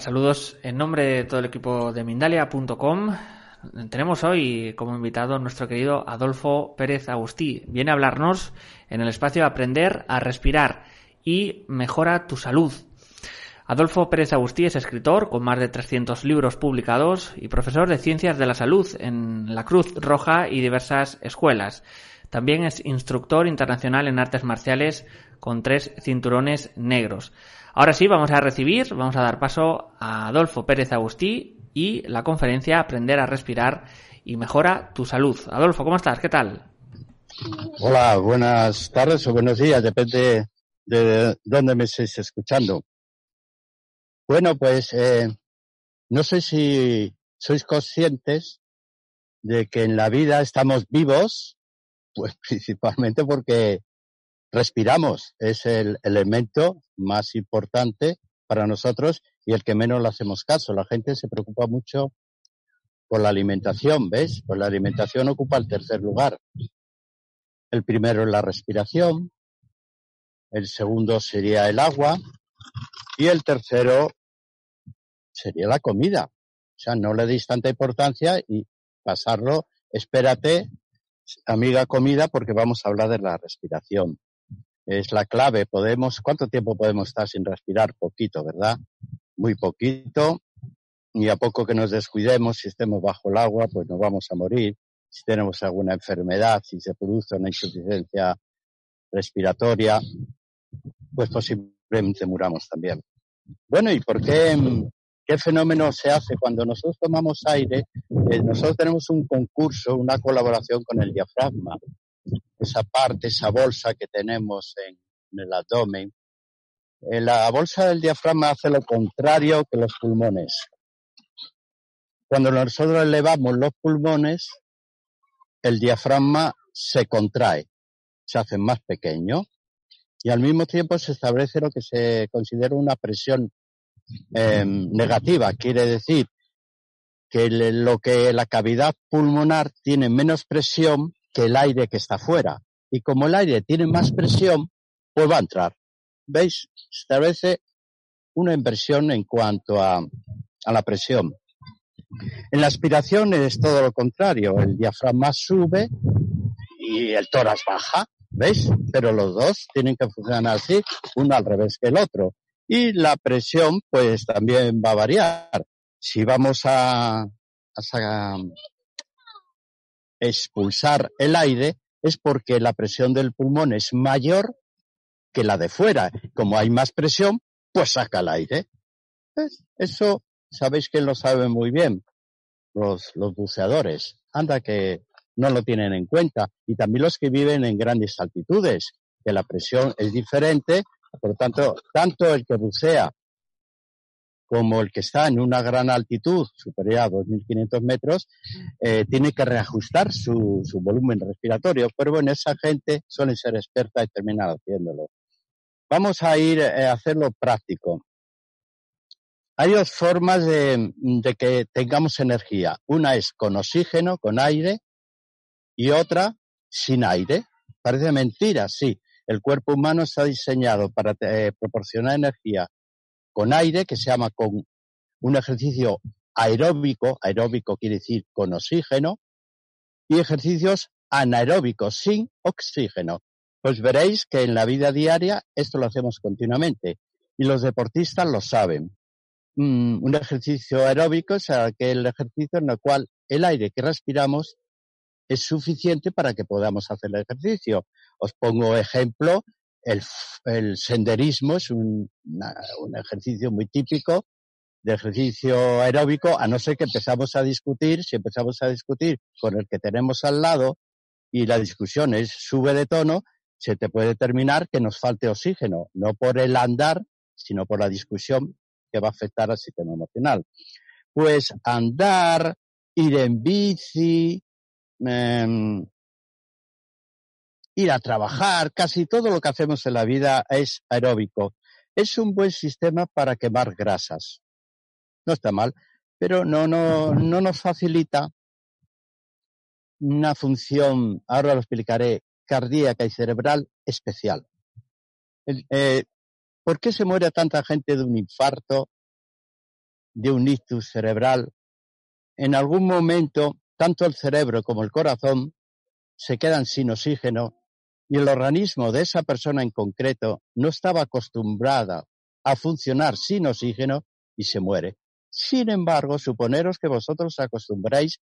Saludos en nombre de todo el equipo de Mindalia.com. Tenemos hoy como invitado nuestro querido Adolfo Pérez Agustí. Viene a hablarnos en el espacio Aprender a Respirar y Mejora tu Salud. Adolfo Pérez Agustí es escritor con más de 300 libros publicados y profesor de Ciencias de la Salud en la Cruz Roja y diversas escuelas. También es instructor internacional en artes marciales con tres cinturones negros. Ahora sí, vamos a recibir, vamos a dar paso a Adolfo Pérez Agustí y la conferencia Aprender a respirar y mejora tu salud. Adolfo, ¿cómo estás? ¿Qué tal? Hola, buenas tardes o buenos días, depende de dónde me estéis escuchando. Bueno, pues eh, no sé si sois conscientes de que en la vida estamos vivos, pues principalmente porque respiramos. Es el elemento más importante para nosotros y el que menos le hacemos caso. La gente se preocupa mucho por la alimentación, ¿ves? Pues la alimentación ocupa el tercer lugar. El primero es la respiración, el segundo sería el agua y el tercero sería la comida. O sea, no le deis tanta importancia y pasarlo, espérate, amiga comida, porque vamos a hablar de la respiración es la clave. Podemos, ¿cuánto tiempo podemos estar sin respirar? Poquito, ¿verdad? Muy poquito. Y a poco que nos descuidemos, si estemos bajo el agua, pues nos vamos a morir. Si tenemos alguna enfermedad, si se produce una insuficiencia respiratoria, pues posiblemente muramos también. Bueno, ¿y por qué, qué fenómeno se hace cuando nosotros tomamos aire? Eh, nosotros tenemos un concurso, una colaboración con el diafragma esa parte, esa bolsa que tenemos en, el abdomen. Eh, la bolsa del diafragma hace lo contrario que los pulmones. Cuando nosotros elevamos los pulmones, el diafragma se contrae, se hace más pequeño y al mismo tiempo se establece lo que se considera una presión em, negativa. Quiere decir que lo que la cavidad pulmonar tiene menos presión que el aire que está fuera. Y como el aire tiene más presión, pues va a entrar. ¿Veis? Establece una inversión en cuanto a, a la presión. En la aspiración es todo lo contrario. El diafragma sube y el tórax baja. ¿Veis? Pero los dos tienen que funcionar así, uno al revés que el otro. Y la presión, pues también va a variar. Si vamos a, a, expulsar el aire es porque la presión del pulmón es mayor que la de fuera. Como hay más presión, pues saca el aire. Eso sabéis que lo saben muy bien los, los buceadores. Anda que no lo tienen en cuenta. Y también los que viven en grandes altitudes, que la presión es diferente. Por lo tanto, tanto el que bucea como el que está en una gran altitud, superior a 2.500 metros, eh, tiene que reajustar su, volumen respiratorio. Pero bueno, esa gente suele ser experta y terminar haciéndolo. Vamos a ir eh, a hacerlo práctico. Hay dos formas de, de que tengamos energía. Una es con oxígeno, con aire, y otra sin aire. Parece mentira, sí. El cuerpo humano está diseñado para eh, proporcionar energía con aire, que se llama con un ejercicio aeróbico, aeróbico quiere decir con oxígeno, y ejercicios anaeróbicos, sin oxígeno. Pues veréis que en la vida diaria esto lo hacemos continuamente y los deportistas lo saben. Mm, un ejercicio aeróbico es aquel ejercicio en el cual el aire que respiramos es suficiente para que podamos hacer el ejercicio. Os pongo ejemplo el, senderismo es un, ejercicio muy típico de ejercicio aeróbico, a no ser que empezamos a discutir, si empezamos a discutir con el que tenemos al lado y la discusión es sube de tono, se te puede determinar que nos falte oxígeno, no por el andar, sino por la discusión que va a afectar al sistema emocional. Pues andar, ir en bici, em, ir a trabajar, casi todo lo que hacemos en la vida es aeróbico. Es un buen sistema para quemar grasas. No está mal, pero no, no, no nos facilita una función, ahora lo explicaré, cardíaca y cerebral especial. Eh, ¿Por qué se muere tanta gente de un infarto de un ictus cerebral, en algún momento tanto el cerebro como el corazón se quedan sin oxígeno y el organismo de esa persona en concreto no estaba acostumbrada a funcionar sin oxígeno y se muere. Sin embargo, suponeros que vosotros acostumbráis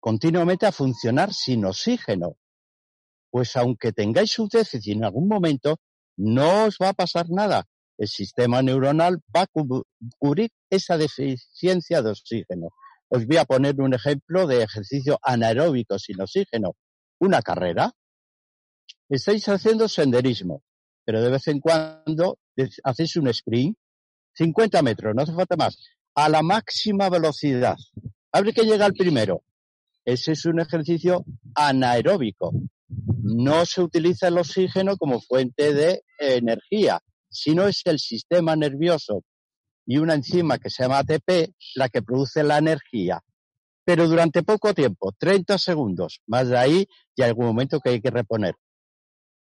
continuamente a funcionar sin oxígeno. Pues aunque tengáis un déficit en algún momento, no os va a pasar nada. El sistema neuronal va a cubrir esa deficiencia de oxígeno. Os voy a poner un ejemplo de ejercicio anaeróbico sin oxígeno. Una carrera. Estáis haciendo senderismo, pero de vez en cuando hacéis un sprint 50 metros, no hace falta más, a la máxima velocidad. Abre que llega el primero. Ese es un ejercicio anaeróbico. No se utiliza el oxígeno como fuente de energía, sino es el sistema nervioso y una enzima que se llama ATP la que produce la energía. Pero durante poco tiempo, 30 segundos, más de ahí, y algún momento que hay que reponer.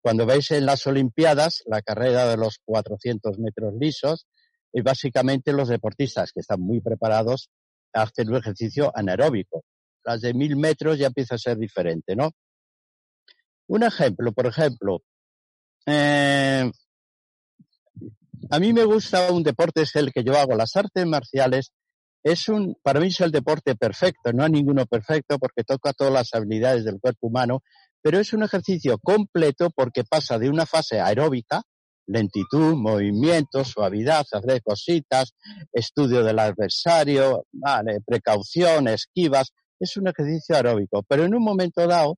Cuando veis en las Olimpiadas la carrera de los 400 metros lisos, y básicamente los deportistas que están muy preparados hacen un ejercicio anaeróbico. Las de mil metros ya empieza a ser diferente, ¿no? Un ejemplo, por ejemplo, eh, a mí me gusta un deporte, es el que yo hago, las artes marciales. Es un, para mí es el deporte perfecto, no hay ninguno perfecto porque toca todas las habilidades del cuerpo humano, pero es un ejercicio completo porque pasa de una fase aeróbica, lentitud, movimiento, suavidad, hacer cositas, estudio del adversario, vale, precaución, esquivas. Es un ejercicio aeróbico, pero en un momento dado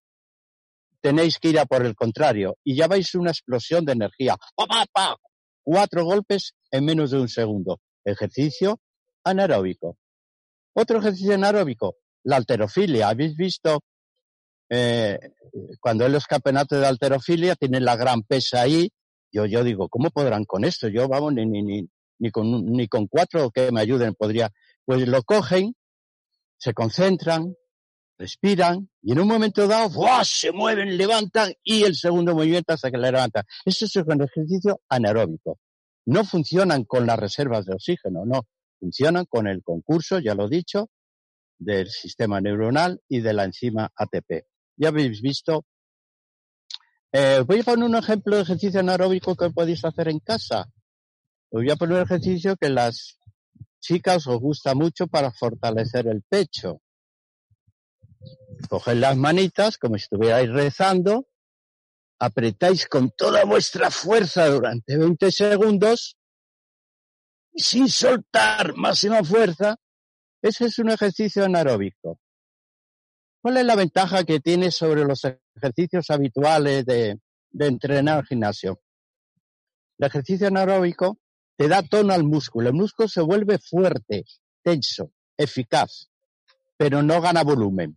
tenéis que ir a por el contrario y ya vais una explosión de energía. ¡Pa, Cuatro golpes en menos de un segundo. Ejercicio anaeróbico. Otro ejercicio anaeróbico, la alterofilia. ¿Habéis visto eh, cuando en los campeonatos de alterofilia tienen la gran pesa ahí yo, yo digo, ¿cómo podrán con esto? Yo, vamos, ni, ni, ni, ni, con, ni con cuatro que me ayuden podría. Pues lo cogen, se concentran, respiran y en un momento dado ¡buah! se mueven, levantan y el segundo movimiento hasta que le levantan. Eso es un ejercicio anaeróbico. No funcionan con las reservas de oxígeno, no. Funcionan con el concurso, ya lo he dicho, del sistema neuronal y de la enzima ATP. Ya habéis visto eh, voy a poner un ejemplo de ejercicio anaeróbico que podéis hacer en casa. Os voy a poner un ejercicio que las chicas os gusta mucho para fortalecer el pecho. Coged las manitas como si estuvierais rezando, apretáis con toda vuestra fuerza durante 20 segundos sin soltar máxima fuerza. Ese es un ejercicio anaeróbico. ¿Cuál es la ventaja que tiene sobre los ejercicios habituales de, entrenar al gimnasio? El ejercicio anaeróbico te da tono al músculo. El músculo se vuelve fuerte, tenso, eficaz, pero no gana volumen.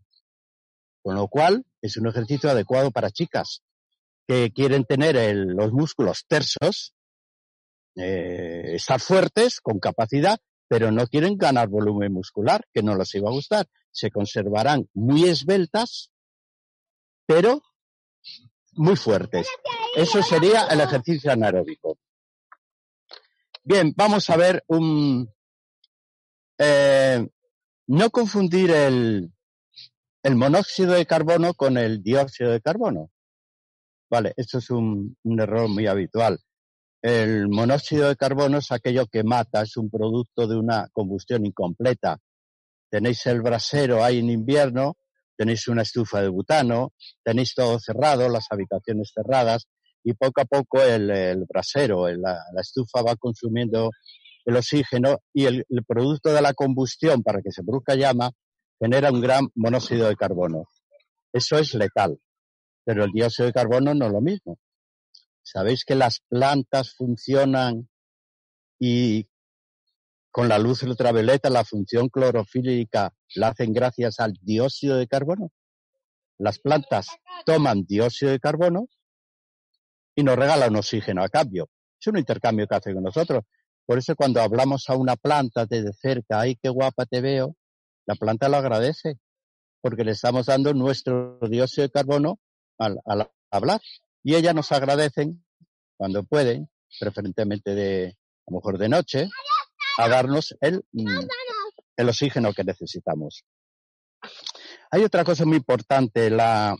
Con lo cual, es un ejercicio adecuado para chicas que quieren tener los músculos tersos, eh, estar fuertes, con capacidad, pero no quieren ganar volumen muscular, que no les iba a gustar se conservarán muy esbeltas, pero muy fuertes. Eso sería el ejercicio anaeróbico. Bien, vamos a ver un... Eh, no confundir el, el monóxido de carbono con el dióxido de carbono. Vale, esto es un, un, error muy habitual. El monóxido de carbono es aquello que mata, es un producto de una combustión incompleta tenéis el brasero ahí en invierno, tenéis una estufa de butano, tenéis todo cerrado, las habitaciones cerradas, y poco a poco el, brasero, la, estufa va consumiendo el oxígeno y el, producto de la combustión para que se produzca llama genera un gran monóxido de carbono. Eso es letal, pero el dióxido de carbono no es lo mismo. ¿Sabéis que las plantas funcionan y con la luz ultravioleta la función clorofílica la hacen gracias al dióxido de carbono. Las plantas toman dióxido de carbono y nos regalan oxígeno a cambio. Es un intercambio que hace con nosotros. Por eso cuando hablamos a una planta desde cerca, ay, qué guapa te veo, la planta lo agradece, porque le estamos dando nuestro dióxido de carbono al, al hablar. Y ellas nos agradecen cuando pueden, preferentemente de, a lo mejor de noche, a darnos el, mm, el oxígeno que necesitamos. Hay otra cosa muy importante, la,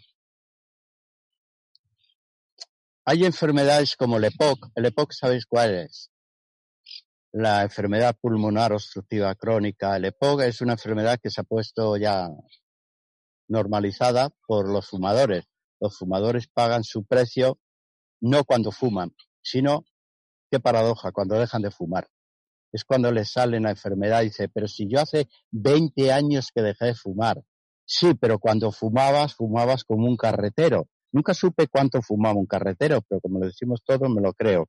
hay enfermedades como el EPOC. El EPOC, ¿sabéis cuál es? La enfermedad pulmonar obstructiva crónica. El EPOC es una enfermedad que se ha puesto ya normalizada por los fumadores. Los fumadores pagan su precio no cuando fuman, sino, qué paradoja, cuando dejan de fumar. Es cuando les sale la enfermedad y dice, pero si yo hace 20 años que dejé de fumar. Sí, pero cuando fumabas, fumabas como un carretero. Nunca supe cuánto fumaba un carretero, pero como lo decimos todos, me lo creo.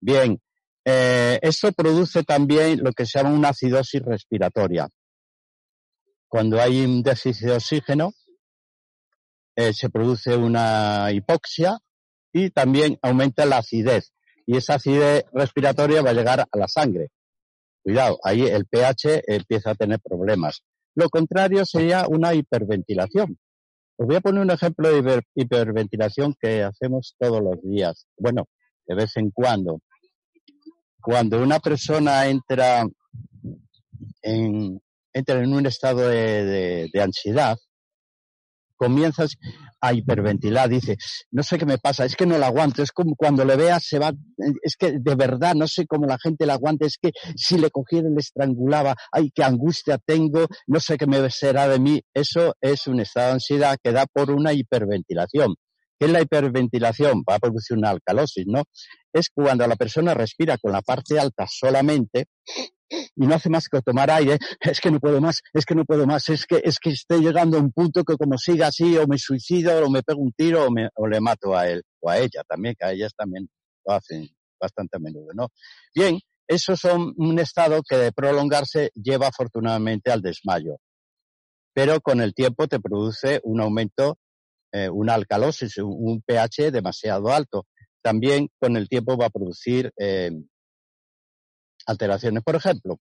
Bien, eh, produce también lo que se llama una acidosis respiratoria. Cuando hay un déficit de oxígeno, eh, se produce una hipoxia y también aumenta la acidez. Y esa acidez respiratoria va a llegar a la sangre. Cuidado, ahí el pH empieza a tener problemas. Lo contrario sería una hiperventilación. Os voy a poner un ejemplo de hiperventilación que hacemos todos los días. Bueno, de vez en cuando. Cuando una persona entra en, entra en un estado de, ansiedad, comienzas a hiperventilar, dice, no sé qué me pasa, es que no la aguanto, es como cuando le veas se va, es que de verdad no sé cómo la gente la aguanta, es que si le cogiera le estrangulaba, ay, qué angustia tengo, no sé qué me será de mí, eso es un estado de ansiedad que da por una hiperventilación. ¿Qué es la hiperventilación? Va a producir una alcalosis, ¿no? Es cuando la persona respira con la parte alta solamente y no hace más que tomar aire, es que no puedo más, es que no puedo más, es que, es que estoy llegando a un punto que como siga así, o me suicido, o me pego un tiro, o, me, o le mato a él, o a ella también, que a ellas también lo hacen bastante a menudo, ¿no? Bien, esos son un estado que de prolongarse lleva afortunadamente al desmayo. Pero con el tiempo te produce un aumento, eh, una alcalosis, un pH demasiado alto. También con el tiempo va a producir eh, alteraciones. Por ejemplo,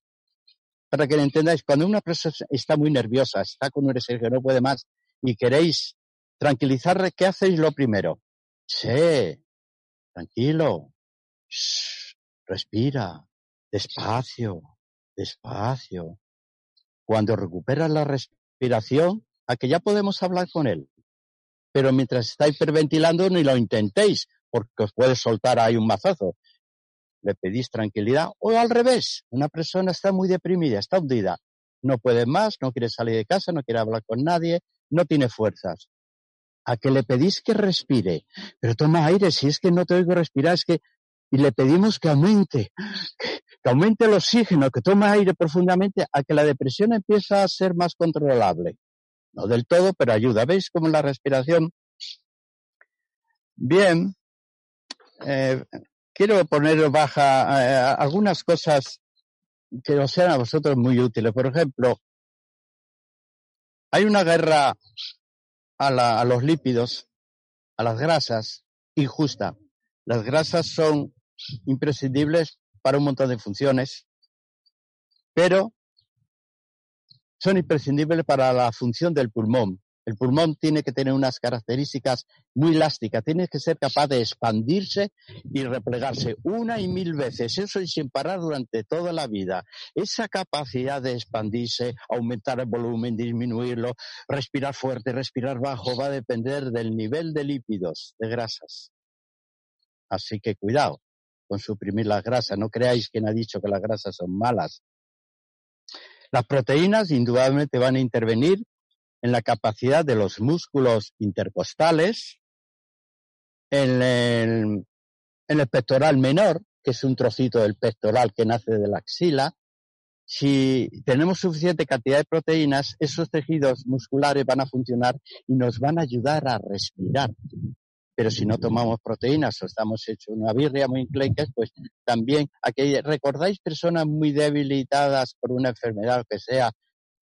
para que lo entendáis, cuando una persona está muy nerviosa, está con un estrés que no puede más y queréis tranquilizarle, ¿qué hacéis lo primero? Sí, tranquilo, respira, despacio, despacio. Cuando recupera la respiración, a que ya podemos hablar con él. Pero mientras está hiperventilando, ni lo intentéis, porque os puede soltar ahí un mazazo le pedís tranquilidad, o al revés, una persona está muy deprimida, está hundida, no puede más, no quiere salir de casa, no quiere hablar con nadie, no tiene fuerzas. A que le pedís que respire, pero toma aire, si es que no te oigo respirar, es que, y le pedimos que aumente, que, aumente el oxígeno, que tome aire profundamente, a que la depresión empieza a ser más controlable. No del todo, pero ayuda. ¿Veis cómo la respiración? Bien, eh, quiero poner baja eh, algunas cosas que os sean a vosotros muy útiles. Por ejemplo, hay una guerra a, a los lípidos, a las grasas, injusta. Las grasas son imprescindibles para un montón de funciones, pero son imprescindibles para la función del pulmón. El pulmón tiene que tener unas características muy elásticas, tiene que ser capaz de expandirse y replegarse una y mil veces, eso y sin parar durante toda la vida. Esa capacidad de expandirse, aumentar el volumen, disminuirlo, respirar fuerte, respirar bajo, va a depender del nivel de lípidos, de grasas. Así que cuidado con suprimir las grasas. No creáis que ha dicho que las grasas son malas. Las proteínas indudablemente van a intervenir en la capacidad de los músculos intercostales, en el, pectoral menor, que es un trocito del pectoral que nace de la axila. Si tenemos suficiente cantidad de proteínas, esos tejidos musculares van a funcionar y nos van a ayudar a respirar. Pero si no tomamos proteínas o estamos hechos una birria muy incleques, pues también, ¿recordáis personas muy debilitadas por una enfermedad que sea?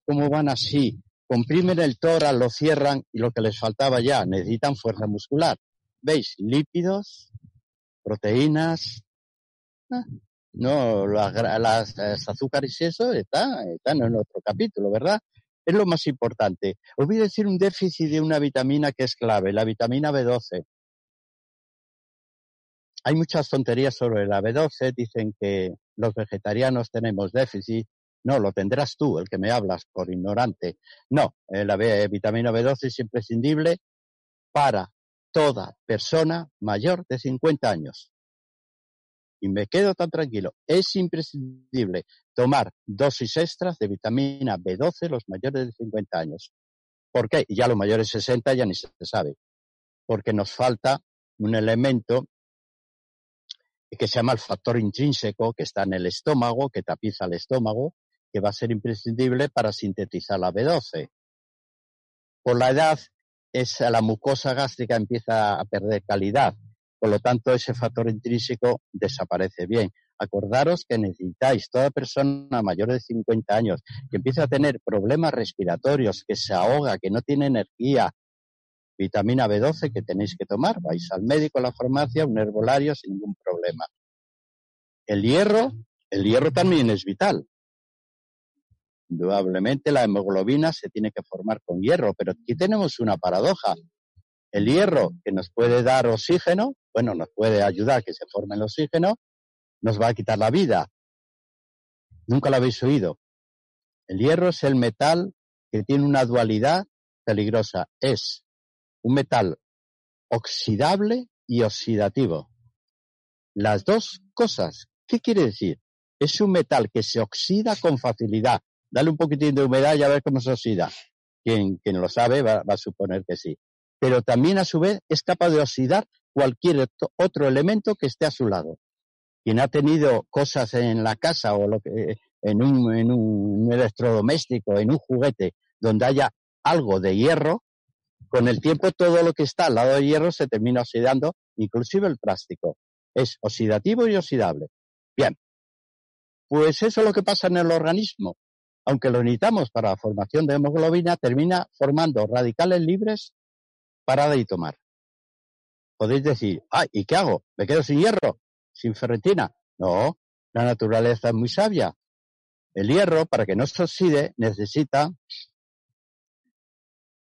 ¿Cómo van así? Comprimen el tórax, lo cierran y lo que les faltaba ya, necesitan fuerza muscular. ¿Veis? Lípidos, proteínas, ah, no, las, azúcares y eso están, están en otro capítulo, ¿verdad? Es lo más importante. Os decir un déficit de una vitamina que es clave, la vitamina B12. hay muchas tonterías sobre la B12, dicen que los vegetarianos tenemos déficit, no, lo tendrás tú, el que me hablas por ignorante. No, eh, la vitamina B12 es imprescindible para toda persona mayor de 50 años. Y me quedo tan tranquilo. Es imprescindible tomar dosis extras de vitamina B12 los mayores de 50 años. ¿Por qué? Ya los mayores de 60 ya ni se sabe. Porque nos falta un elemento que se llama el factor intrínseco, que está en el estómago, que tapiza el estómago, que va a ser imprescindible para sintetizar la B12. Por la edad, esa, la mucosa gástrica empieza a perder calidad. Por lo tanto, ese factor intrínseco desaparece bien. Acordaros que necesitáis toda persona mayor de 50 años que empieza a tener problemas respiratorios, que se ahoga, que no tiene energía, vitamina B12 que tenéis que tomar. Vais al médico, a la farmacia, un herbolario sin ningún problema. El hierro, el hierro también es vital. Indudablemente la hemoglobina se tiene que formar con hierro, pero aquí tenemos una paradoja. El hierro que nos puede dar oxígeno, bueno, nos puede ayudar a que se forme el oxígeno, nos va a quitar la vida. Nunca lo habéis oído. El hierro es el metal que tiene una dualidad peligrosa. Es un metal oxidable y oxidativo. Las dos cosas. ¿Qué quiere decir? Es un metal que se oxida con facilidad, dale un poquitín de humedad y a ver cómo se oxida. Quien, quien lo sabe va, a suponer que sí. Pero también a su vez es capaz de oxidar cualquier otro elemento que esté a su lado. Quien ha tenido cosas en la casa o lo que, en, un, en un electrodoméstico, en un juguete, donde haya algo de hierro, con el tiempo todo lo que está al lado de hierro se termina oxidando, inclusive el plástico. Es oxidativo y oxidable. Bien, pues eso es lo que pasa en el organismo aunque lo necesitamos para la formación de hemoglobina, termina formando radicales libres para de tomar. Podéis decir, ay, ¿y qué hago? ¿Me quedo sin hierro? ¿Sin ferritina? No, la naturaleza es muy sabia. El hierro, para que no se oxide, necesita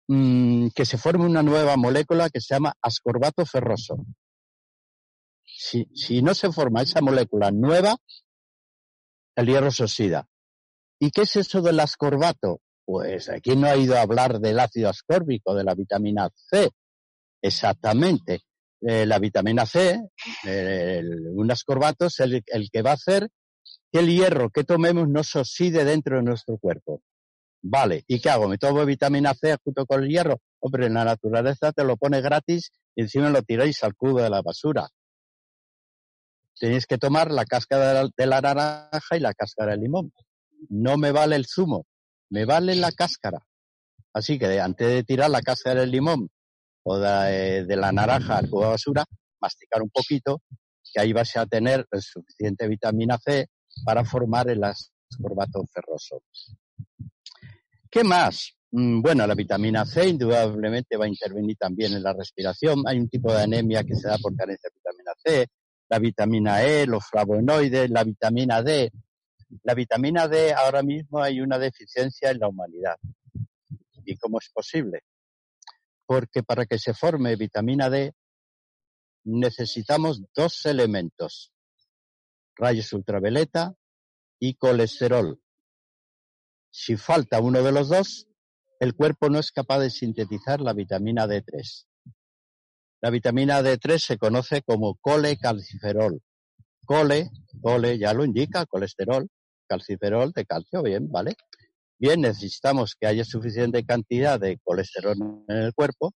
mm, que se forme una nueva molécula que se llama ascorbato ferroso. Si, si no se forma esa molécula nueva, el hierro se oxida. ¿Y qué es eso del ascorbato? Pues aquí no ha ido a hablar del ácido ascórbico, de la vitamina C. Exactamente. Eh, la vitamina C, un ascorbato es el, que va a hacer que el hierro que tomemos no se oxide dentro de nuestro cuerpo. Vale, ¿y qué hago? ¿Me tomo vitamina C junto con el hierro? Hombre, en la naturaleza te lo pone gratis y encima lo tiráis al cubo de la basura. Tenéis que tomar la cáscara de la naranja y la cáscara del limón no me vale el zumo, me vale la cáscara. Así que antes de tirar la cáscara del limón o de, la naranja al cubo de basura, masticar un poquito, que ahí vas a tener suficiente vitamina C para formar el ascorbato ferroso. ¿Qué más? Mm, bueno, la vitamina C indudablemente va a intervenir también en la respiración. Hay un tipo de anemia que se da por carencia de vitamina C, la vitamina E, los flavonoides, la vitamina D, la vitamina D ahora mismo hay una deficiencia en la humanidad. ¿Y cómo es posible? Porque para que se forme vitamina D necesitamos dos elementos, rayos ultravioleta y colesterol. Si falta uno de los dos, el cuerpo no es capaz de sintetizar la vitamina D3. La vitamina D3 se conoce como colecalciferol. Cole, cole ya lo indica, colesterol, calciferol de calcio, bien, ¿vale? Bien, necesitamos que haya suficiente cantidad de colesterol en el cuerpo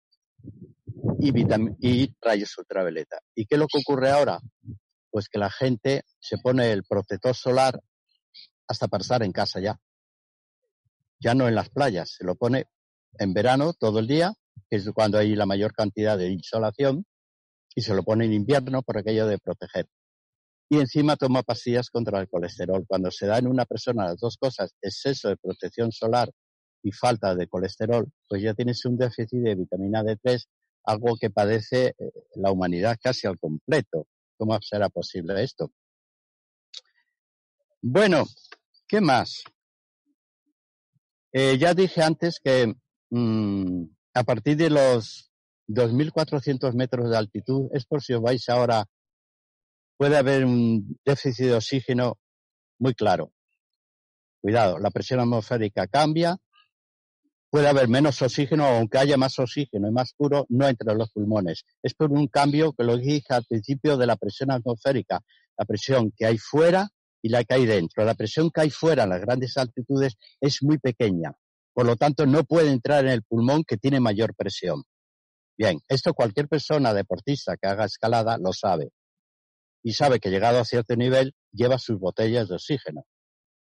y, rayos ultravioleta. ¿Y qué es lo que ocurre ahora? Pues que la gente se pone el protector solar hasta para estar en casa ya. Ya no en las playas, se lo pone en verano todo el día, que es cuando hay la mayor cantidad de insolación, y se lo pone en invierno por aquello de proteger y encima toma pastillas contra el colesterol. Cuando se da en una persona las dos cosas, exceso de protección solar y falta de colesterol, pues ya tienes un déficit de vitamina D3, algo que padece eh, la humanidad casi al completo. ¿Cómo será posible esto? Bueno, ¿qué más? Eh, ya dije antes que mm, a partir de los 2.400 metros de altitud, es por si os vais ahora puede haber un déficit de oxígeno muy claro. Cuidado, la presión atmosférica cambia, puede haber menos oxígeno, aunque haya más oxígeno y más puro, no entre los pulmones. Es por un cambio que lo dije al principio de la presión atmosférica, la presión que hay fuera y la que hay dentro. La presión que hay fuera en las grandes altitudes es muy pequeña, por lo tanto no puede entrar en el pulmón que tiene mayor presión. Bien, esto cualquier persona deportista que haga escalada lo sabe. Y sabe que llegado a cierto nivel lleva sus botellas de oxígeno.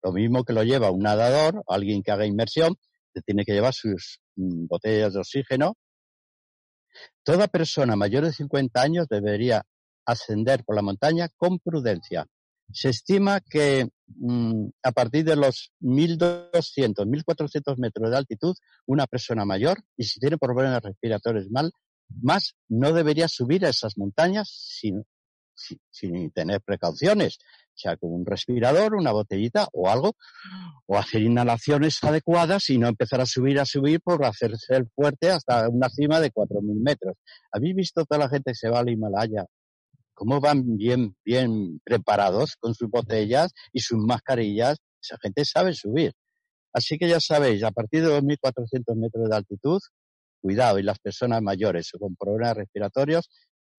Lo mismo que lo lleva un nadador, alguien que haga inmersión, que tiene que llevar sus mm, botellas de oxígeno. Toda persona mayor de 50 años debería ascender por la montaña con prudencia. Se estima que mm, a partir de los 1.200, 1.400 metros de altitud, una persona mayor, y si tiene problemas respiratorios mal, más no debería subir a esas montañas sin, sin tener precauciones sea con un respirador, una botellita o algo, o hacer inhalaciones adecuadas y no empezar a subir, a subir por hacerse el fuerte hasta una cima de 4.000 metros. ¿Habéis visto toda la gente que se va al Himalaya? ¿Cómo van bien, bien preparados con sus botellas y sus mascarillas? Esa gente sabe subir. Así que ya sabéis, a partir de 2.400 metros de altitud, cuidado, y las personas mayores o con problemas respiratorios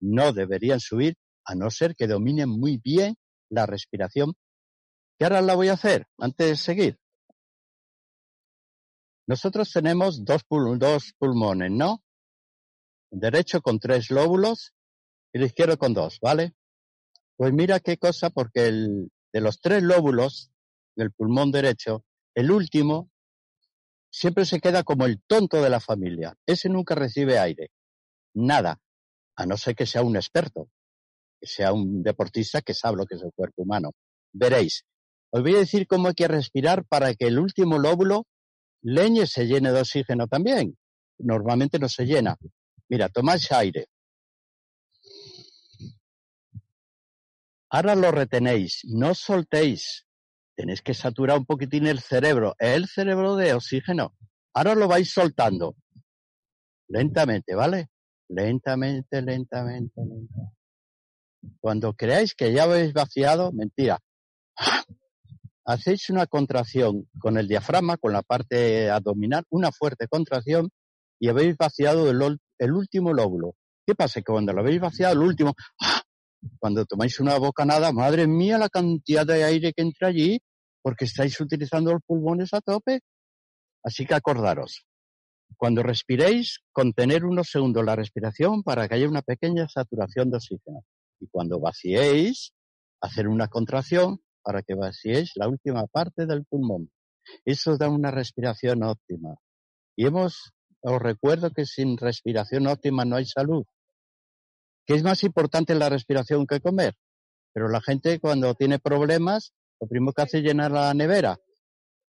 no deberían subir a no ser que dominen muy bien la respiración. ¿Qué ahora la voy a hacer antes de seguir? Nosotros tenemos dos, pulmones, ¿no? Derecho con tres lóbulos y el izquierdo con dos, ¿vale? Pues mira qué cosa, porque el, de los tres lóbulos del pulmón derecho, el último siempre se queda como el tonto de la familia. Ese nunca recibe aire. Nada. A no ser que sea un experto sea un deportista que sabe lo que es el cuerpo humano. Veréis. Os voy a decir cómo hay que respirar para que el último lóbulo leñe se llene de oxígeno también. Normalmente no se llena. Mira, tomáis aire. Ahora lo retenéis, no soltéis. Tenéis que saturar un poquitín el cerebro, el cerebro de oxígeno. Ahora lo vais soltando. Lentamente, ¿vale? Lentamente, lentamente, lentamente. Cuando creáis que ya habéis vaciado, mentira. Hacéis una contracción con el diafragma, con la parte abdominal, una fuerte contracción y habéis vaciado el, último lóbulo. ¿Qué pasa? Que cuando lo habéis vaciado, el último, cuando tomáis una bocanada, madre mía, la cantidad de aire que entra allí, porque estáis utilizando los pulmones a tope. Así que acordaros, cuando respiréis, contener unos segundos la respiración para que haya una pequeña saturación de oxígeno y cuando vaciéis, hacer una contracción para que vaciéis la última parte del pulmón. Eso da una respiración óptima. Y hemos, os recuerdo que sin respiración óptima no hay salud. ¿Qué es más importante la respiración que comer? Pero la gente cuando tiene problemas, lo primero que hace es llenar la nevera.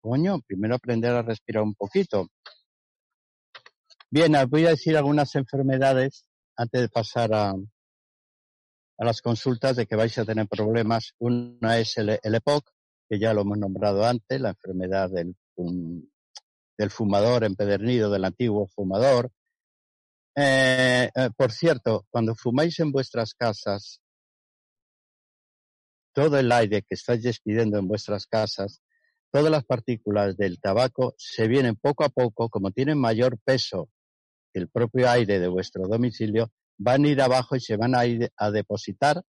Coño, primero aprender a respirar un poquito. Bien, os voy a decir algunas enfermedades antes de pasar a, a las consultas de que vais a tener problemas. Una es el, EPOC, que ya lo hemos nombrado antes, la enfermedad del, del fumador empedernido, del antiguo fumador. Eh, eh, por cierto, cuando fumáis en vuestras casas, todo el aire que estáis despidiendo en vuestras casas, todas las partículas del tabaco se vienen poco a poco, como tienen mayor peso que el propio aire de vuestro domicilio, van a ir abajo y se van a ir a depositar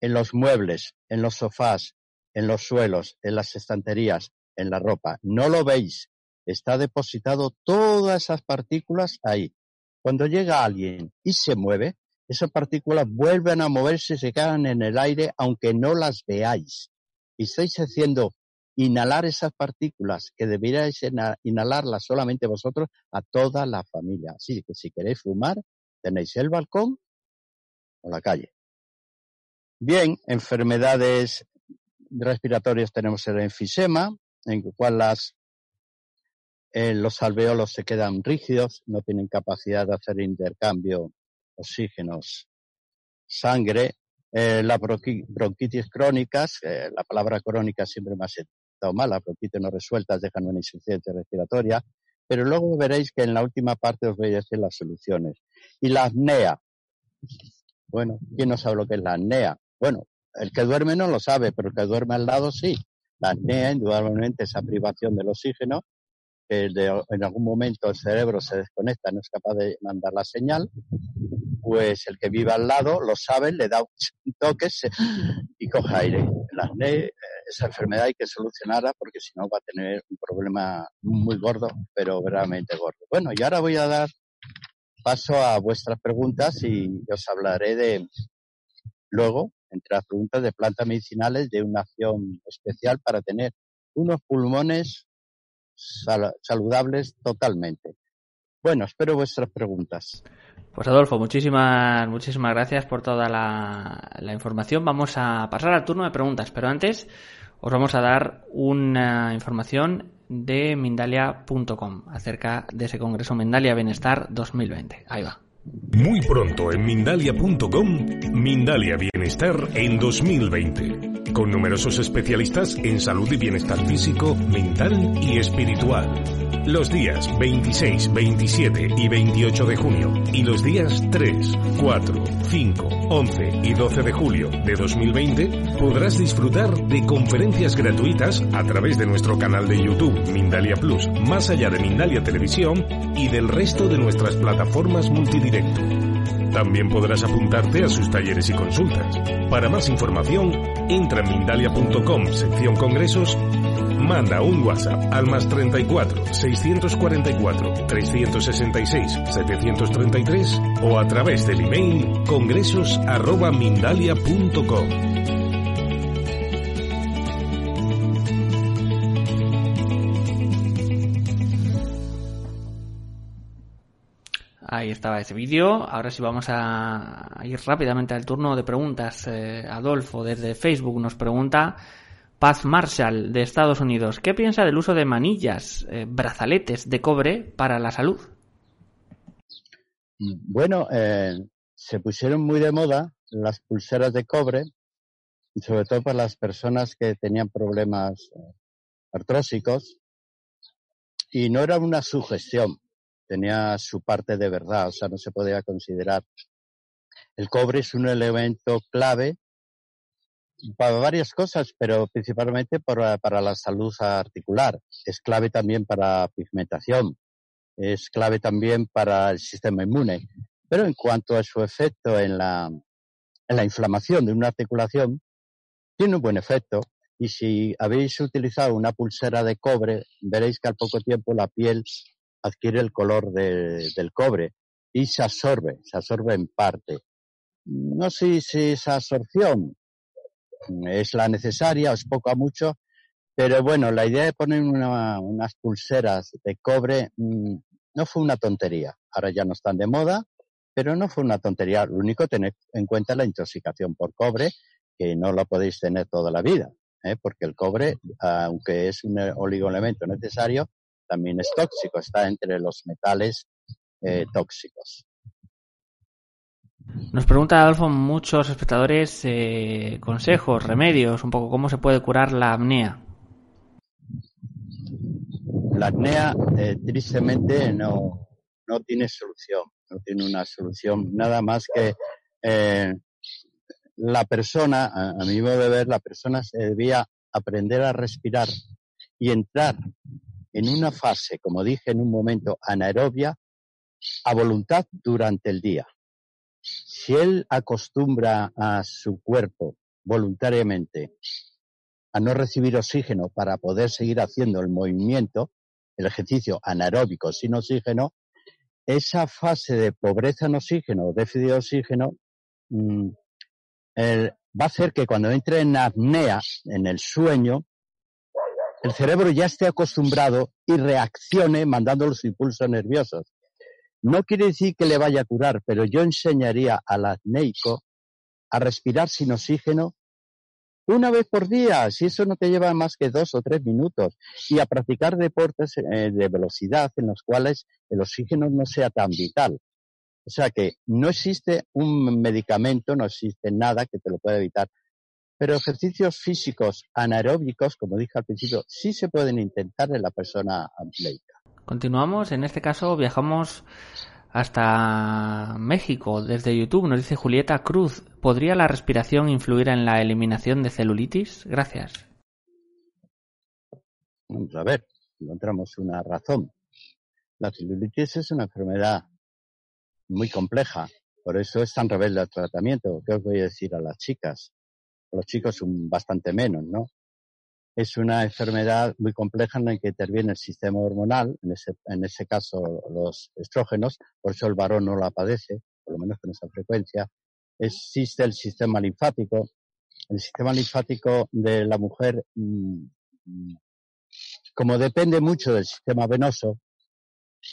en los muebles, en los sofás, en los suelos, en las estanterías, en la ropa. No lo veis. Está depositado todas esas partículas ahí. Cuando llega alguien y se mueve, esas partículas vuelven a moverse y se quedan en el aire aunque no las veáis. Y estáis haciendo inhalar esas partículas que deberíais inhalarlas solamente vosotros a toda la familia. Así que si queréis fumar, tenéis el balcón o la calle. Bien, enfermedades respiratorias tenemos el enfisema, en el cual las, eh, los alveolos se quedan rígidos, no tienen capacidad de hacer intercambio oxígenos, sangre. Eh, la bronquitis crónicas, eh, la palabra crónica siempre me ha sentado mal, las bronquitis no resueltas dejan una insuficiencia respiratoria, pero luego veréis que en la última parte os voy a decir las soluciones. Y la apnea. Bueno, ¿quién no sabe lo que es la apnea? Bueno, el que duerme no lo sabe, pero el que duerme al lado sí. La apnea, indudablemente, esa privación del oxígeno, que en algún momento el cerebro se desconecta, no es capaz de mandar la señal, pues el que vive al lado lo sabe, le da un toque y coge aire. Apnea, esa enfermedad hay que solucionarla porque si no va a tener un problema muy gordo, pero verdaderamente gordo. Bueno, y ahora voy a dar paso a vuestras preguntas y os hablaré de, luego, entre las preguntas de plantas medicinales de una acción especial para tener unos pulmones saludables totalmente. Bueno, espero vuestras preguntas. Pues Adolfo, muchísimas, muchísimas gracias por toda la, la, información. Vamos a pasar al turno de preguntas, pero antes os vamos a dar una información de Mindalia.com acerca de ese Congreso Mindalia Bienestar 2020. Ahí va. Muy pronto en Mindalia.com, Mindalia Bienestar en 2020, con numerosos especialistas en salud y bienestar físico, mental y espiritual. Los días 26, 27 y 28 de junio y los días 3, 4, 5, 11 y 12 de julio de 2020 podrás disfrutar de conferencias gratuitas a través de nuestro canal de YouTube Mindalia Plus, más allá de Mindalia Televisión y del resto de nuestras plataformas multidirecto. También podrás apuntarte a sus talleres y consultas. Para más información, entra en mindalia.com, sección congresos, manda un WhatsApp al más 34 644 366 733 o a través del email congresos Ahí estaba ese vídeo. Ahora sí vamos a ir rápidamente al turno de preguntas. Eh, Adolfo desde Facebook nos pregunta Paz Marshall de Estados Unidos. ¿Qué piensa del uso de manillas, eh, brazaletes de cobre para la salud? Bueno, eh, se pusieron muy de moda las pulseras de cobre, sobre todo para las personas que tenían problemas artrósicos, y no era una sugestión, tenía su parte de verdad, o sea, no se podía considerar. El cobre es un elemento clave para varias cosas, pero principalmente para, para la salud articular. Es clave también para pigmentación, es clave también para el sistema inmune. Pero en cuanto a su efecto en la, en la inflamación de una articulación, tiene un buen efecto. Y si habéis utilizado una pulsera de cobre, veréis que al poco tiempo la piel adquiere el color del cobre y se absorbe, se absorbe en parte. No sé si esa absorción es la necesaria o es poco a mucho, pero bueno, la idea de poner unas pulseras de cobre mm, no fue una tontería. Ahora ya no están de moda, pero no fue una tontería. Lo único tener en cuenta la intoxicación por cobre, que no la podéis tener toda la vida, ¿eh? porque el cobre, aunque es un oligoelemento necesario, también es tóxico, está entre los metales eh, tóxicos. Nos pregunta Adolfo muchos espectadores eh, consejos, remedios, un poco cómo se puede curar la apnea. La apnea, eh, tristemente, no, no tiene solución, no tiene una solución, nada más que la persona, a, a mi modo de ver, la persona se debía aprender a respirar y entrar en una fase, como dije en un momento, anaerobia, a voluntad durante el día. Si él acostumbra a su cuerpo voluntariamente a no recibir oxígeno para poder seguir haciendo el movimiento, el ejercicio anaeróbico sin oxígeno, esa fase de pobreza en oxígeno o déficit de oxígeno mm, va a hacer que cuando entre en apnea, en el sueño, el cerebro ya esté acostumbrado y reaccione mandando los impulsos nerviosos. No quiere decir que le vaya a curar, pero yo enseñaría al apneico a respirar sin oxígeno una vez por día, si eso no te lleva más que dos o tres minutos, y a practicar deportes eh, de velocidad en los cuales el oxígeno no sea tan vital. O sea que no existe un medicamento, no existe nada que te lo pueda evitar. Pero ejercicios físicos anaeróbicos, como dije al principio, sí se pueden intentar en la persona ampleica. Continuamos, en este caso viajamos hasta México, desde YouTube, nos dice Julieta Cruz. ¿Podría la respiración influir en la eliminación de celulitis? Gracias. Vamos a ver, encontramos una razón. La celulitis es una enfermedad muy compleja, por eso es tan rebelde al tratamiento. ¿Qué os voy a decir a las chicas? Los chicos son bastante menos, ¿no? Es una enfermedad muy compleja en la que interviene el sistema hormonal, en ese, en ese caso los estrógenos, por eso el varón no la padece, por lo menos con esa frecuencia. Existe el sistema linfático. El sistema linfático de la mujer, mm, como depende mucho del sistema venoso,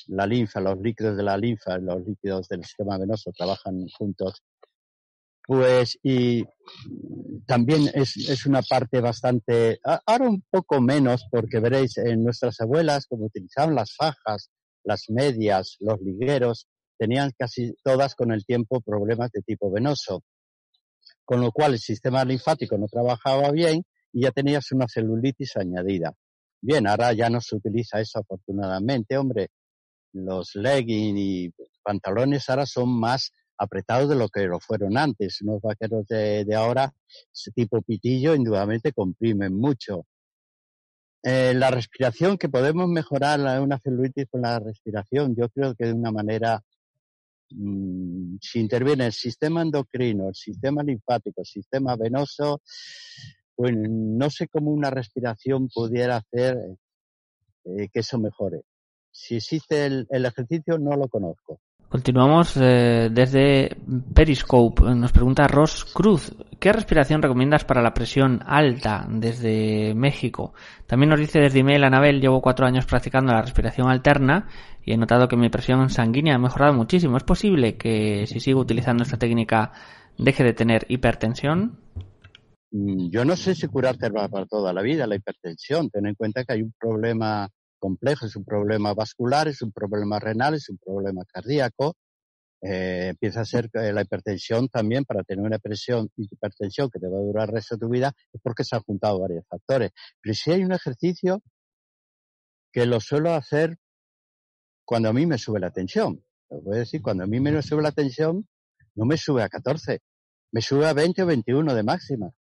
la linfa, los líquidos de la linfa, los líquidos del sistema venoso trabajan juntos, pues y también es, es una parte bastante, ahora un poco menos, porque veréis en nuestras abuelas como utilizaban las fajas, las medias, los ligueros, tenían casi todas con el tiempo problemas de tipo venoso, con lo cual el sistema linfático no trabajaba bien y ya tenías una celulitis añadida. Bien, ahora ya no se utiliza eso afortunadamente, hombre, los leggings y pantalones ahora son más apretados de lo que lo fueron antes. Unos vaqueros de, ahora, ese tipo pitillo, indudablemente comprimen mucho. Eh, la respiración, que podemos mejorar una celulitis con la respiración, yo creo que de una manera, mm, si interviene el sistema endocrino, el sistema linfático, el sistema venoso, pues no sé cómo una respiración pudiera hacer eh, que eso mejore. Si existe el, ejercicio, no lo conozco. Continuamos eh, desde Periscope. Nos pregunta Ross Cruz, ¿qué respiración recomiendas para la presión alta desde México? También nos dice desde email Anabel, llevo cuatro años practicando la respiración alterna y he notado que mi presión sanguínea ha mejorado muchísimo. ¿Es posible que si sigo utilizando esta técnica deje de tener hipertensión? Mm, yo no sé si curarte para toda la vida la hipertensión. Ten en cuenta que hay un problema complejo, es un problema vascular, es un problema renal, es un problema cardíaco. Eh, empieza a ser la hipertensión también para tener una presión hipertensión que te va a durar el resto de tu vida es porque se han juntado varios factores. Pero si hay un ejercicio que lo suelo hacer cuando a mí me sube la tensión. Voy a decir, cuando a mí me sube la tensión, no me sube a 14, me sube a 20 o 21 de máxima.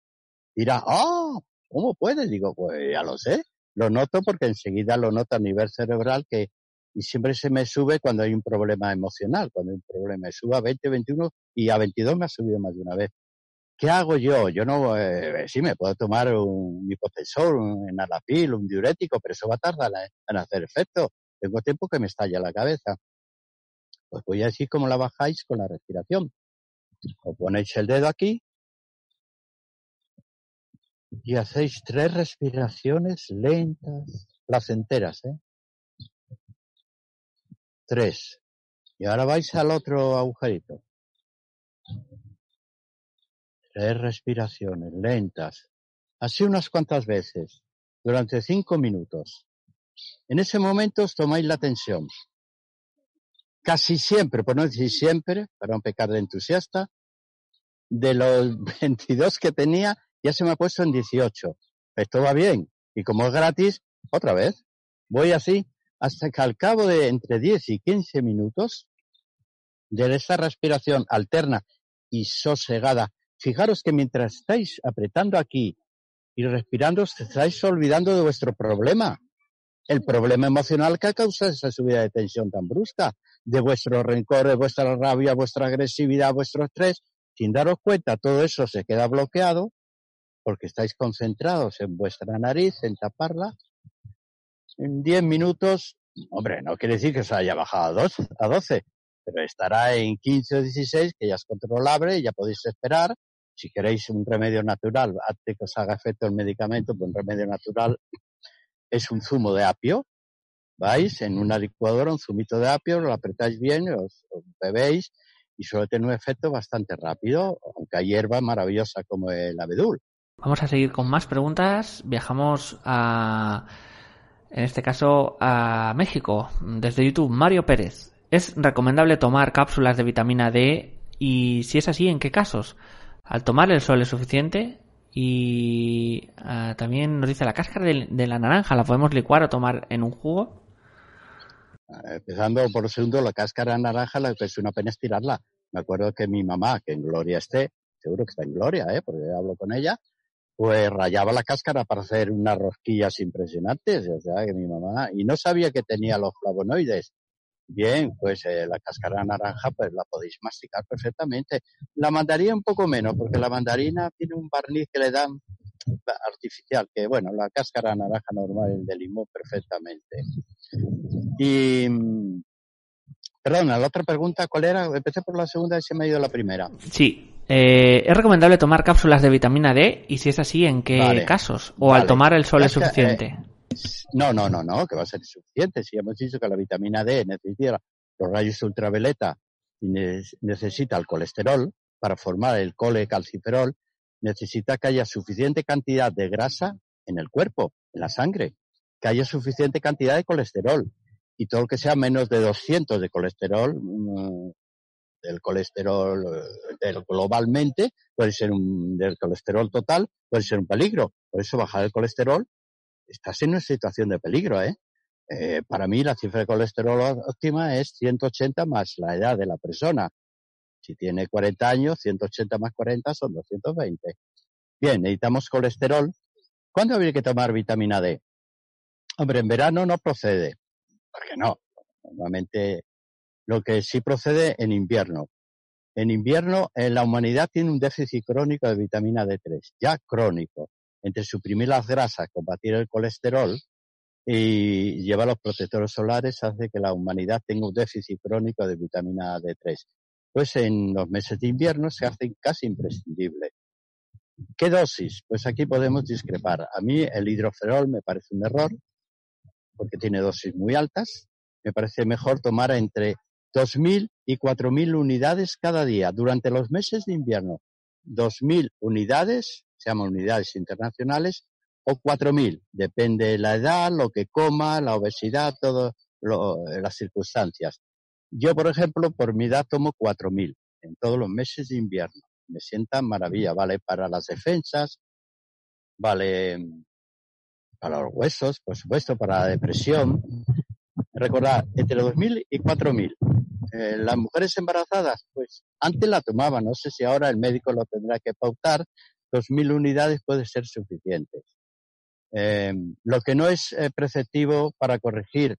Dirá, ¡ah! ¿Cómo puede? Digo, pues ya lo sé. Lo noto porque enseguida lo noto a nivel cerebral que y siempre se me sube cuando hay un problema emocional, cuando hay un problema. Me sube a 20, 21 y a 22 me ha subido más de una vez. ¿Qué hago yo? Yo no, eh, sí, me puedo tomar un hipotensor, un enalapil, un diurético, pero eso va a tardar en hacer efecto. Tengo tiempo que me estalla la cabeza. Pues voy a decir cómo la bajáis con la respiración. Os ponéis el dedo aquí y hacéis tres respiraciones lentas, placenteras, ¿eh? Tres. Y ahora vais al otro agujerito. Tres respiraciones lentas. Así unas cuantas veces, durante cinco minutos. En ese momento os tomáis la tensión. Casi siempre, por no decir siempre, para un pecar de entusiasta, de los 22 que tenía, ya se me ha puesto en 18. Esto va bien. Y como es gratis, otra vez. Voy así hasta que al cabo de entre 10 y 15 minutos de esa respiración alterna y sosegada, fijaros que mientras estáis apretando aquí y respirando, estáis olvidando de vuestro problema. El problema emocional que ha causado esa subida de tensión tan brusca, de vuestro rencor, de vuestra rabia, vuestra agresividad, vuestro estrés. Sin daros cuenta, todo eso se queda bloqueado porque estáis concentrados en vuestra nariz, en taparla, en 10 minutos, hombre, no quiere decir que se haya bajado a 12, pero estará en 15 o 16, que ya es controlable ya podéis esperar. Si queréis un remedio natural, antes que os haga efecto el medicamento, pues un remedio natural es un zumo de apio. Vais en una licuadora, un zumito de apio, lo apretáis bien, os, os bebéis y suele tener un efecto bastante rápido, aunque hay hierba maravillosa como el abedul. Vamos a seguir con más preguntas. Viajamos a, en este caso, a México, desde YouTube. Mario Pérez. ¿Es recomendable tomar cápsulas de vitamina D? Y si es así, ¿en qué casos? ¿Al tomar el sol es suficiente? Y ah, también nos dice la cáscara de, la naranja, ¿la podemos licuar o tomar en un jugo? Empezando por segundo, la cáscara naranja, la es una pena estirarla. Me acuerdo que mi mamá, que en Gloria esté, seguro que está en Gloria, ¿eh? porque hablo con ella, pues rayaba la cáscara para hacer unas rosquillas impresionantes, o sea, que mi mamá, y no sabía que tenía los flavonoides. Bien, pues eh, la cáscara naranja, pues la podéis masticar perfectamente. La mandarina un poco menos, porque la mandarina tiene un barniz que le dan artificial, que bueno, la cáscara naranja normal, de limón, perfectamente. Y, perdona, la otra pregunta, ¿cuál era? Empecé por la segunda y se me ha ido la primera. Sí, eh, ¿Es recomendable tomar cápsulas de vitamina D? Y si es así, ¿en qué casos? ¿O al tomar el sol es suficiente? Eh, no, no, no, no, que va a ser suficiente. Si hemos dicho que la vitamina D necesita los rayos ultravioleta y necesita el colesterol para formar el colecalciferol, necesita que haya suficiente cantidad de grasa en el cuerpo, en la sangre, que haya suficiente cantidad de colesterol. Y todo lo que sea menos de 200 de colesterol, del colesterol eh, globalmente, puede ser un, del colesterol total, puede ser un peligro. Por eso bajar el colesterol, estás en una situación de peligro, ¿eh? eh para mí la cifra de colesterol óptima es 180 más la edad de la persona. Si tiene 40 años, 180 más 40 son 220. Bien, necesitamos colesterol. ¿Cuándo habría que tomar vitamina D? Hombre, en verano no procede. ¿Por qué no? Normalmente lo que sí procede en invierno. En invierno, en la humanidad tiene un déficit crónico de vitamina D3, ya crónico, entre suprimir las grasas, combatir el colesterol y llevar los protectores solares hace que la humanidad tenga un déficit crónico de vitamina D3. Pues en los meses de invierno se hace casi imprescindible. ¿Qué dosis? Pues aquí podemos discrepar. A mí el hidroferol me parece un error porque tiene dosis muy altas. Me parece mejor tomar entre 2.000 y 4.000 unidades cada día durante los meses de invierno. 2.000 unidades, se llaman unidades internacionales, o 4.000, depende de la edad, lo que coma, la obesidad, todas las circunstancias. Yo, por ejemplo, por mi edad tomo 4.000 en todos los meses de invierno. Me sienta maravilla, vale para las defensas, vale para los huesos, por supuesto, para la depresión. Recordad, entre 2.000 y 4.000. Eh, las mujeres embarazadas, pues antes la tomaban, no sé si ahora el médico lo tendrá que pautar, 2.000 unidades puede ser suficientes. Eh, lo que no es eh, preceptivo para corregir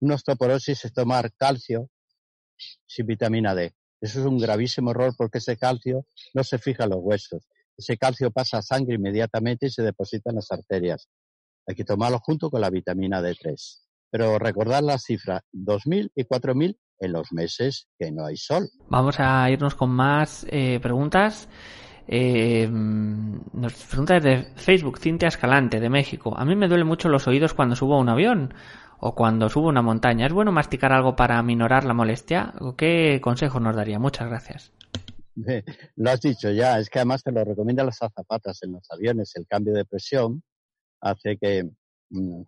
una osteoporosis es tomar calcio sin vitamina D. Eso es un gravísimo error porque ese calcio no se fija en los huesos. Ese calcio pasa a sangre inmediatamente y se deposita en las arterias. Hay que tomarlo junto con la vitamina D3. Pero recordar las cifras, 2.000 y 4.000 en los meses que no hay sol. Vamos a irnos con más eh, preguntas. Eh, nos pregunta desde Facebook, Cintia Escalante, de México. A mí me duelen mucho los oídos cuando subo a un avión o cuando subo una montaña. ¿Es bueno masticar algo para minorar la molestia? ¿Qué consejo nos daría? Muchas gracias. Lo has dicho ya, es que además te lo recomiendan las azafatas en los aviones. El cambio de presión hace que mm,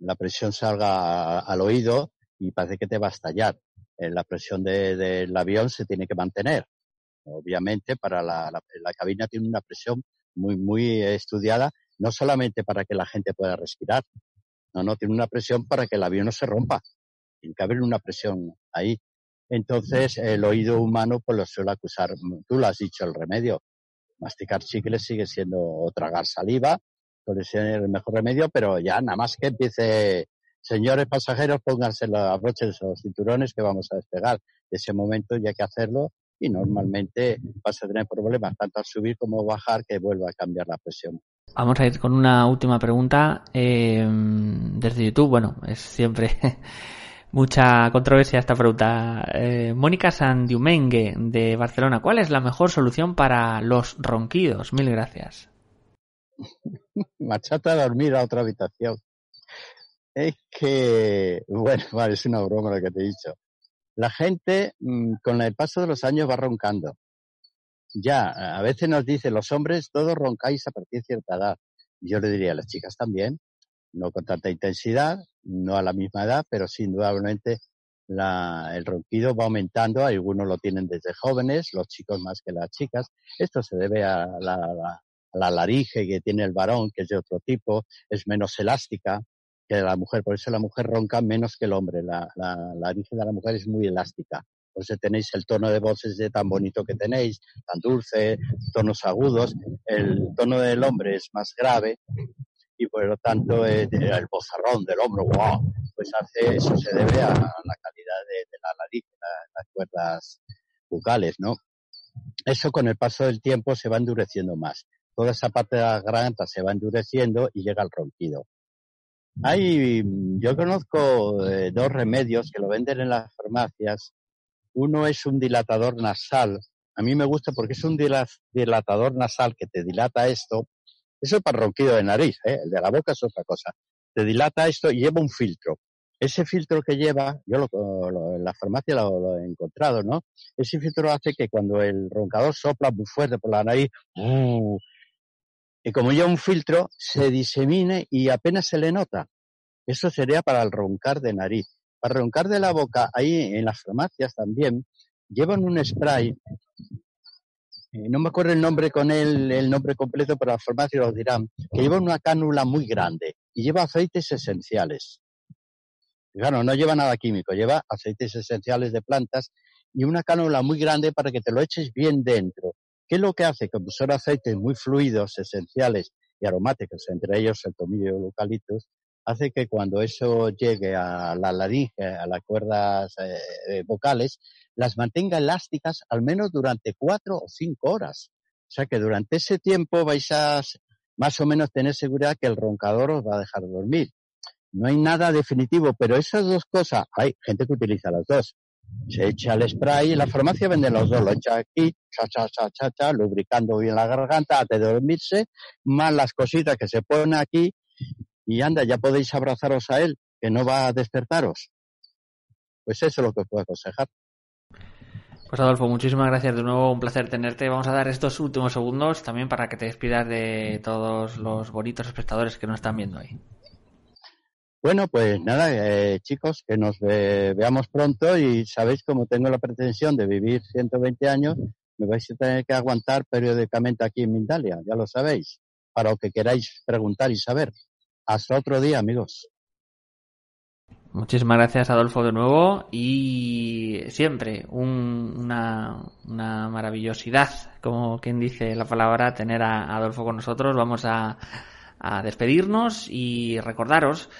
la presión salga al oído y parece que te va a estallar. Eh, la presión del avión se tiene que mantener. Obviamente, para la, la, cabina tiene una presión muy, muy estudiada, no solamente para que la gente pueda respirar, no, no, tiene una presión para que el avión no se rompa. Tiene que haber una presión ahí. Entonces, el oído humano pues lo suele acusar, tú lo has dicho, el remedio. Masticar chicles sigue siendo o tragar saliva, puede ser el mejor remedio, pero ya nada más que empiece señores pasajeros, pónganse los broches o cinturones que vamos a despegar. De ese momento ya hay que hacerlo y normalmente vas a tener problemas tanto al subir como bajar que vuelva a cambiar la presión. Vamos a ir con una última pregunta eh, desde YouTube. Bueno, es siempre mucha controversia esta pregunta. Eh, Mónica Sandiumengue de Barcelona, ¿cuál es la mejor solución para los ronquidos? Mil gracias. Machata a dormir a otra habitación. Es que, bueno, vale, es una broma lo que te he dicho. La gente mm, con el paso de los años va roncando. Ya, a veces nos dicen los hombres todos roncáis a partir de cierta edad. Yo le diría a las chicas también, no con tanta intensidad, no a la misma edad, pero sí indudablemente el ronquido va aumentando. Algunos lo tienen desde jóvenes, los chicos más que las chicas. Esto se debe a la, la laringe que tiene el varón, que es de otro tipo, es menos elástica, que la mujer. Por eso la mujer ronca menos que el hombre. La, la, la de la mujer es muy elástica. Por eso tenéis el tono de voz ese tan bonito que tenéis, tan dulce, tonos agudos. El tono del hombre es más grave y por lo tanto el bozarrón del hombro, wow, pues hace, eso se debe a la calidad de, la nariz, las cuerdas bucales, ¿no? Eso con el paso del tiempo se va endureciendo más. Toda esa parte de la garganta se va endureciendo y llega al ronquido. Hay, yo conozco eh, dos remedios que lo venden en las farmacias. Uno es un dilatador nasal. A mí me gusta porque es un dilatador nasal que te dilata esto eso es para ronquido de nariz, ¿eh? el de la boca es otra cosa. Te dilata esto y lleva un filtro. Ese filtro que lleva, yo lo, en la farmacia lo, he encontrado, ¿no? Ese filtro hace que cuando el roncador sopla muy fuerte por la nariz, uh, y como lleva un filtro, se disemine y apenas se le nota. Eso sería para el roncar de nariz. Para roncar de la boca, ahí en las farmacias también, llevan un spray eh, no me acuerdo el nombre con él, el nombre completo, pero la farmacia lo dirán, que lleva una cánula muy grande y lleva aceites esenciales. Claro, no lleva nada químico, lleva aceites esenciales de plantas y una cánula muy grande para que te lo eches bien dentro. ¿Qué es lo que hace? Como son aceites muy fluidos, esenciales y aromáticos, entre ellos el tomillo y el eucaliptus, hace que cuando eso llegue a la laringe, a las cuerdas eh, eh, vocales, las mantenga elásticas al menos durante cuatro o cinco horas. O sea que durante ese tiempo vais a más o menos tener seguridad que el roncador os va a dejar dormir. No hay nada definitivo, pero esas dos cosas, hay gente que utiliza las dos. Se echa el spray, y la farmacia vende los dos, lo echa aquí, cha, cha, cha, cha, cha, lubricando bien la garganta antes de dormirse, más las cositas que se ponen aquí, y anda, ya podéis abrazaros a él, que no va a despertaros. Pues eso es lo que os puedo aconsejar. Pues Adolfo, muchísimas gracias de nuevo, un placer tenerte. Vamos a dar estos últimos segundos también para que te despidas de todos los bonitos espectadores que nos están viendo ahí. Bueno, pues nada, eh, chicos, que nos veamos pronto y sabéis como tengo la pretensión de vivir 120 años, me vais a tener que aguantar periódicamente aquí en Mindalia, ya lo sabéis, para lo que queráis preguntar y saber. Hasta otro día, amigos. Muchísimas gracias, Adolfo, de nuevo. Y siempre una, una, maravillosidad, como quien dice la palabra, tener a Adolfo con nosotros. Vamos a, a despedirnos y recordaros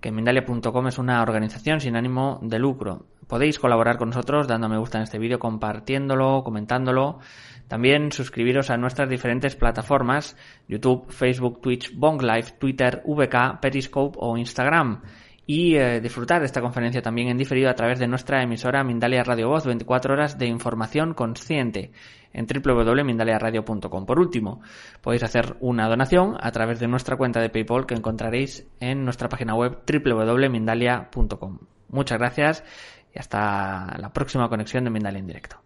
que Mindalia.com es una organización sin ánimo de lucro. Podéis colaborar con nosotros dando me gusta en este vídeo, compartiéndolo, comentándolo. También suscribiros a nuestras diferentes plataformas, YouTube, Facebook, Twitch, Bong Live, Twitter, VK, Periscope o Instagram y eh, disfrutar de esta conferencia también en diferido a través de nuestra emisora Mindalia Radio Voz, 24 horas de información consciente en www.mindaliaradio.com. Por último, podéis hacer una donación a través de nuestra cuenta de PayPal que encontraréis en nuestra página web www.mindalia.com. Muchas gracias y hasta la próxima conexión de Mindalia en directo.